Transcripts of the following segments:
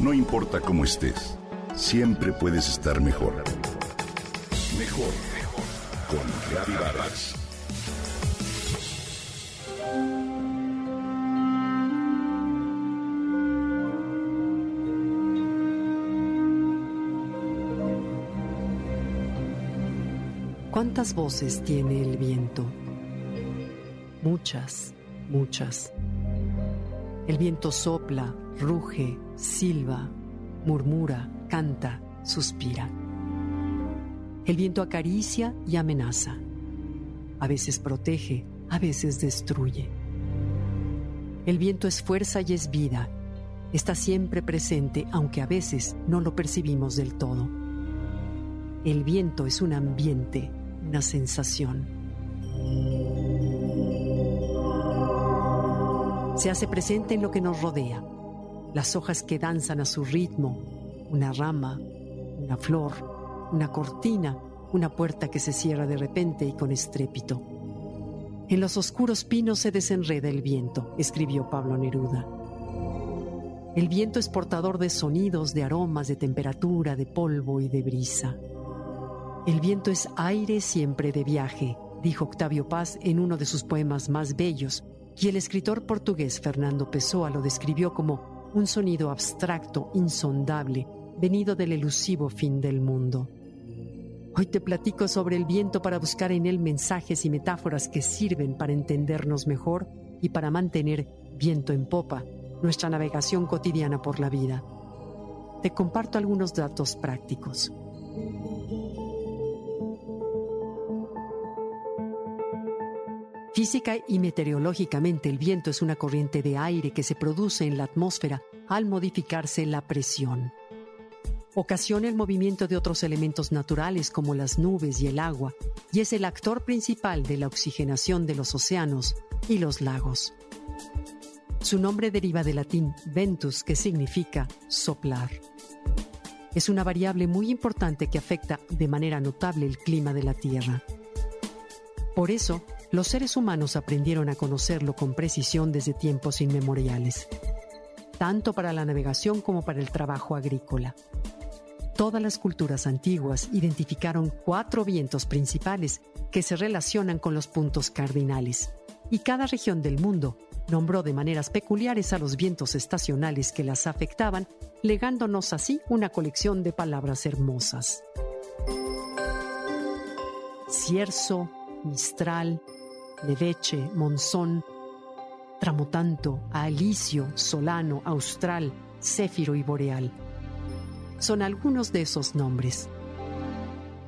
No importa cómo estés, siempre puedes estar mejor. Mejor, mejor. Con Reavivadas. ¿Cuántas voces tiene el viento? Muchas, muchas. El viento sopla, ruge, silba, murmura, canta, suspira. El viento acaricia y amenaza. A veces protege, a veces destruye. El viento es fuerza y es vida. Está siempre presente, aunque a veces no lo percibimos del todo. El viento es un ambiente, una sensación. Se hace presente en lo que nos rodea, las hojas que danzan a su ritmo, una rama, una flor, una cortina, una puerta que se cierra de repente y con estrépito. En los oscuros pinos se desenreda el viento, escribió Pablo Neruda. El viento es portador de sonidos, de aromas, de temperatura, de polvo y de brisa. El viento es aire siempre de viaje, dijo Octavio Paz en uno de sus poemas más bellos, y el escritor portugués Fernando Pessoa lo describió como un sonido abstracto, insondable, venido del elusivo fin del mundo. Hoy te platico sobre el viento para buscar en él mensajes y metáforas que sirven para entendernos mejor y para mantener viento en popa nuestra navegación cotidiana por la vida. Te comparto algunos datos prácticos. Física y meteorológicamente el viento es una corriente de aire que se produce en la atmósfera al modificarse la presión. Ocasiona el movimiento de otros elementos naturales como las nubes y el agua y es el actor principal de la oxigenación de los océanos y los lagos. Su nombre deriva del latín ventus, que significa soplar. Es una variable muy importante que afecta de manera notable el clima de la Tierra. Por eso, los seres humanos aprendieron a conocerlo con precisión desde tiempos inmemoriales, tanto para la navegación como para el trabajo agrícola. Todas las culturas antiguas identificaron cuatro vientos principales que se relacionan con los puntos cardinales, y cada región del mundo nombró de maneras peculiares a los vientos estacionales que las afectaban, legándonos así una colección de palabras hermosas. Cierzo, Mistral, Leveche, Monzón, Tramotanto, Alicio, Solano, Austral, Céfiro y Boreal. Son algunos de esos nombres.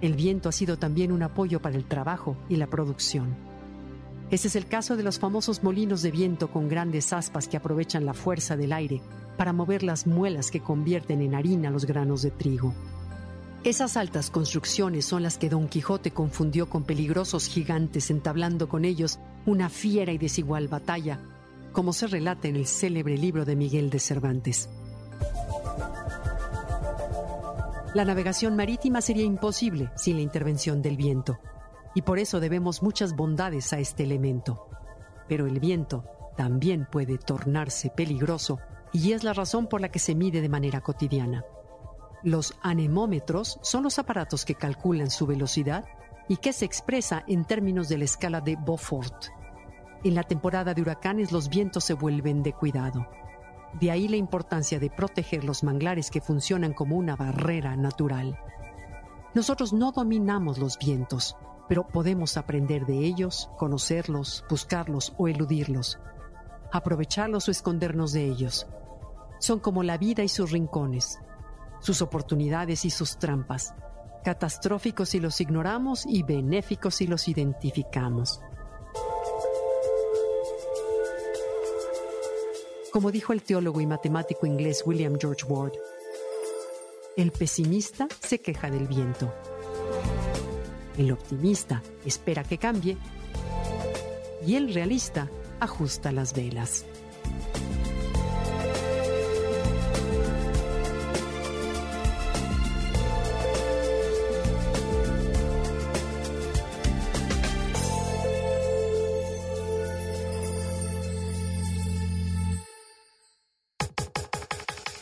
El viento ha sido también un apoyo para el trabajo y la producción. Ese es el caso de los famosos molinos de viento con grandes aspas que aprovechan la fuerza del aire para mover las muelas que convierten en harina los granos de trigo. Esas altas construcciones son las que Don Quijote confundió con peligrosos gigantes entablando con ellos una fiera y desigual batalla, como se relata en el célebre libro de Miguel de Cervantes. La navegación marítima sería imposible sin la intervención del viento, y por eso debemos muchas bondades a este elemento. Pero el viento también puede tornarse peligroso y es la razón por la que se mide de manera cotidiana. Los anemómetros son los aparatos que calculan su velocidad y que se expresa en términos de la escala de Beaufort. En la temporada de huracanes los vientos se vuelven de cuidado. De ahí la importancia de proteger los manglares que funcionan como una barrera natural. Nosotros no dominamos los vientos, pero podemos aprender de ellos, conocerlos, buscarlos o eludirlos, aprovecharlos o escondernos de ellos. Son como la vida y sus rincones, sus oportunidades y sus trampas, catastróficos si los ignoramos y benéficos si los identificamos. Como dijo el teólogo y matemático inglés William George Ward, el pesimista se queja del viento. El optimista espera que cambie y el realista ajusta las velas.